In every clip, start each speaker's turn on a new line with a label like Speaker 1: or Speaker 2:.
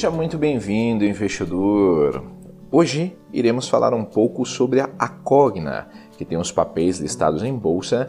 Speaker 1: Seja muito bem-vindo, investidor. Hoje iremos falar um pouco sobre a Cogna, que tem os papéis listados em bolsa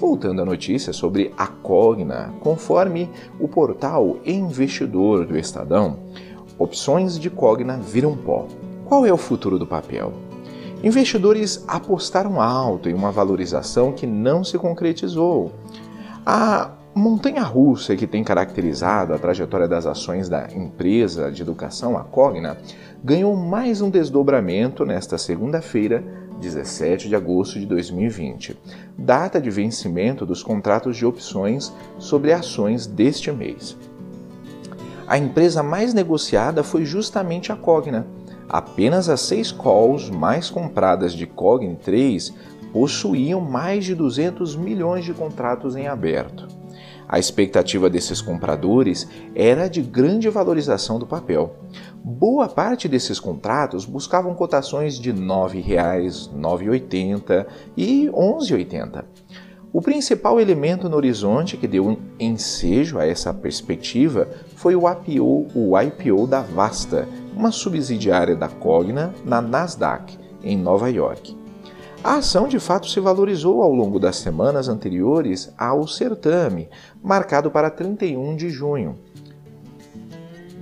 Speaker 1: Voltando à notícia sobre a Cogna, conforme o portal Investidor do Estadão, opções de Cogna viram pó. Qual é o futuro do papel? Investidores apostaram alto em uma valorização que não se concretizou. A montanha russa que tem caracterizado a trajetória das ações da empresa de educação, a Cogna, ganhou mais um desdobramento nesta segunda-feira 17 de agosto de 2020, data de vencimento dos contratos de opções sobre ações deste mês. A empresa mais negociada foi justamente a Cogna. Apenas as seis calls mais compradas de Cogni 3 possuíam mais de 200 milhões de contratos em aberto. A expectativa desses compradores era de grande valorização do papel. Boa parte desses contratos buscavam cotações de R$ 9,00, R$ 9,80 e R$ 11,80. O principal elemento no horizonte que deu um ensejo a essa perspectiva foi o IPO, o IPO da Vasta, uma subsidiária da Cogna na Nasdaq, em Nova York. A ação de fato se valorizou ao longo das semanas anteriores ao certame, marcado para 31 de junho.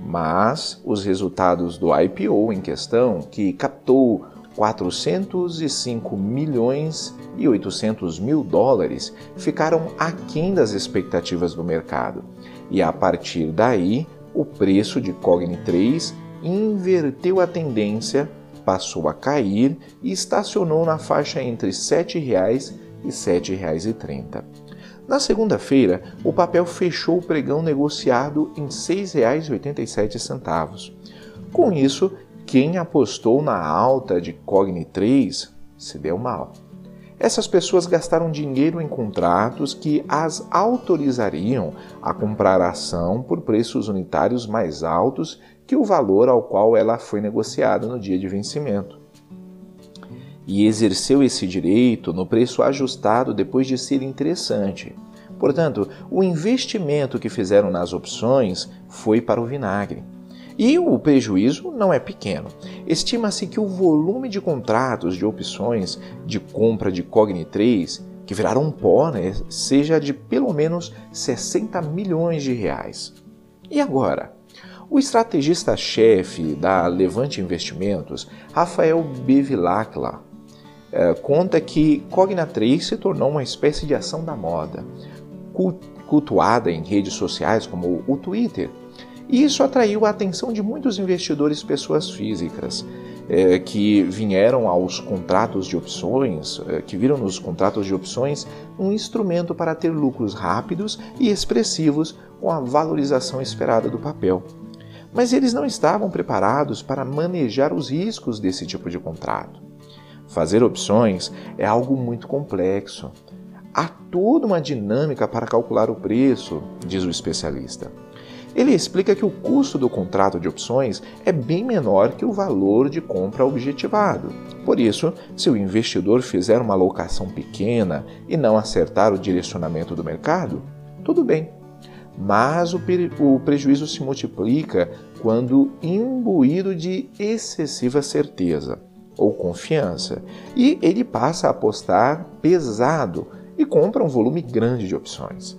Speaker 1: Mas os resultados do IPO em questão, que captou 405 milhões e 800 mil dólares, ficaram aquém das expectativas do mercado. E a partir daí, o preço de Cogni 3 inverteu a tendência passou a cair e estacionou na faixa entre R$ 7,00 e R$ 7,30. Na segunda-feira, o papel fechou o pregão negociado em R$ 6,87. Com isso, quem apostou na alta de Cogni 3 se deu mal. Essas pessoas gastaram dinheiro em contratos que as autorizariam a comprar a ação por preços unitários mais altos que o valor ao qual ela foi negociada no dia de vencimento. E exerceu esse direito no preço ajustado depois de ser interessante. Portanto, o investimento que fizeram nas opções foi para o vinagre. E o prejuízo não é pequeno. Estima-se que o volume de contratos de opções de compra de Cogni 3, que viraram pó, né, seja de pelo menos 60 milhões de reais. E agora? O estrategista-chefe da Levante Investimentos, Rafael Bevilacqua, é, conta que Cogna 3 se tornou uma espécie de ação da moda, cultuada em redes sociais como o Twitter. E isso atraiu a atenção de muitos investidores pessoas físicas, é, que vieram aos contratos de opções, é, que viram nos contratos de opções um instrumento para ter lucros rápidos e expressivos com a valorização esperada do papel mas eles não estavam preparados para manejar os riscos desse tipo de contrato. Fazer opções é algo muito complexo. Há toda uma dinâmica para calcular o preço, diz o especialista. Ele explica que o custo do contrato de opções é bem menor que o valor de compra objetivado. Por isso, se o investidor fizer uma alocação pequena e não acertar o direcionamento do mercado, tudo bem mas o, o prejuízo se multiplica quando imbuído de excessiva certeza ou confiança, e ele passa a apostar pesado e compra um volume grande de opções.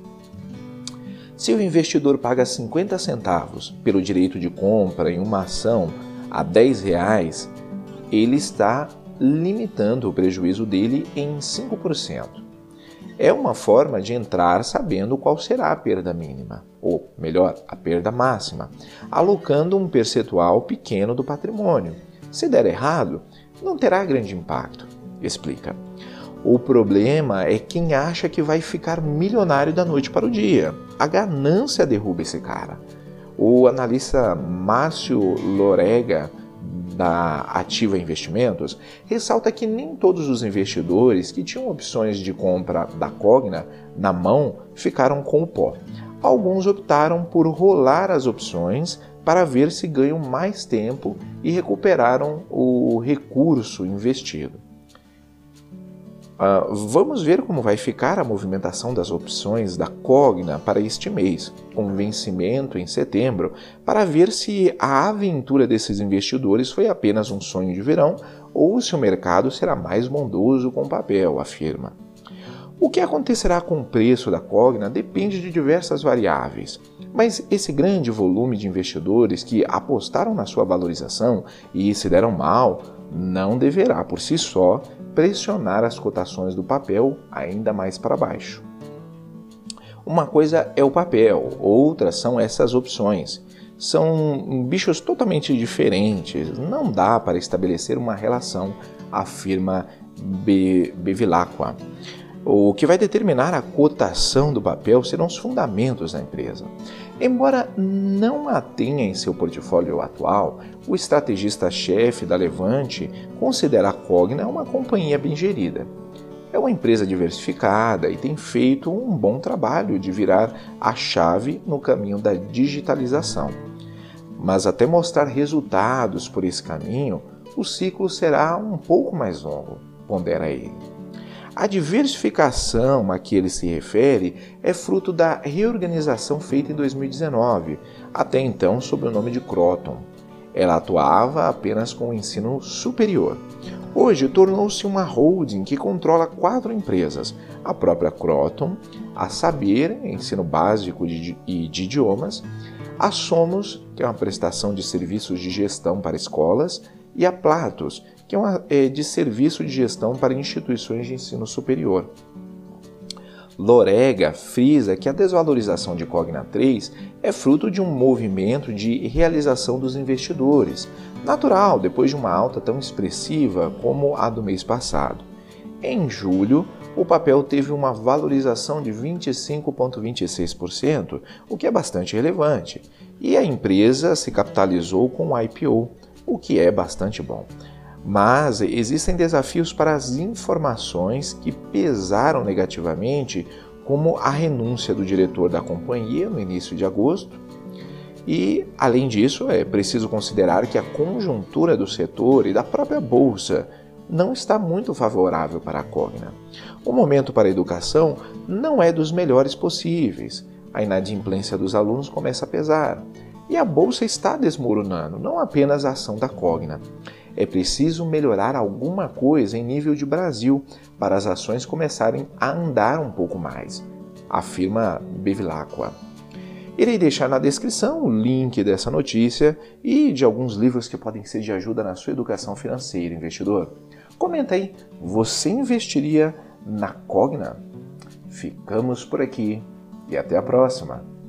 Speaker 1: Se o investidor paga 50 centavos pelo direito de compra em uma ação a 10 reais, ele está limitando o prejuízo dele em 5% é uma forma de entrar sabendo qual será a perda mínima, ou melhor, a perda máxima, alocando um percentual pequeno do patrimônio. Se der errado, não terá grande impacto, explica. O problema é quem acha que vai ficar milionário da noite para o dia. A ganância derruba esse cara. O analista Márcio Lorega da Ativa Investimentos, ressalta que nem todos os investidores que tinham opções de compra da Cogna na mão ficaram com o pó. Alguns optaram por rolar as opções para ver se ganham mais tempo e recuperaram o recurso investido. Uh, vamos ver como vai ficar a movimentação das opções da Cogna para este mês, com vencimento em setembro, para ver se a aventura desses investidores foi apenas um sonho de verão ou se o mercado será mais bondoso com o papel, afirma. O que acontecerá com o preço da Cogna depende de diversas variáveis, mas esse grande volume de investidores que apostaram na sua valorização e se deram mal não deverá por si só pressionar as cotações do papel ainda mais para baixo. Uma coisa é o papel, outra são essas opções. São bichos totalmente diferentes, não dá para estabelecer uma relação, afirma Bevilacqua. O que vai determinar a cotação do papel serão os fundamentos da empresa. Embora não a tenha em seu portfólio atual, o estrategista-chefe da Levante considera a Cogna uma companhia bem gerida. É uma empresa diversificada e tem feito um bom trabalho de virar a chave no caminho da digitalização. Mas até mostrar resultados por esse caminho, o ciclo será um pouco mais longo, pondera ele. A diversificação a que ele se refere é fruto da reorganização feita em 2019, até então sob o nome de Croton. Ela atuava apenas com o ensino superior. Hoje tornou-se uma holding que controla quatro empresas: a própria Croton, a Saber, ensino básico e de idiomas, a Somos, que é uma prestação de serviços de gestão para escolas, e a Platos, que é, uma, é de serviço de gestão para instituições de ensino superior. Lorega frisa que a desvalorização de Cogna 3 é fruto de um movimento de realização dos investidores, natural depois de uma alta tão expressiva como a do mês passado. Em julho, o papel teve uma valorização de 25,26%, o que é bastante relevante, e a empresa se capitalizou com o IPO, o que é bastante bom. Mas existem desafios para as informações que pesaram negativamente, como a renúncia do diretor da companhia no início de agosto. E, além disso, é preciso considerar que a conjuntura do setor e da própria bolsa não está muito favorável para a Cogna. O momento para a educação não é dos melhores possíveis. A inadimplência dos alunos começa a pesar. E a bolsa está desmoronando, não apenas a ação da Cogna. É preciso melhorar alguma coisa em nível de Brasil para as ações começarem a andar um pouco mais, afirma Bevilacqua. Irei deixar na descrição o link dessa notícia e de alguns livros que podem ser de ajuda na sua educação financeira, investidor. Comenta aí, você investiria na Cogna? Ficamos por aqui e até a próxima!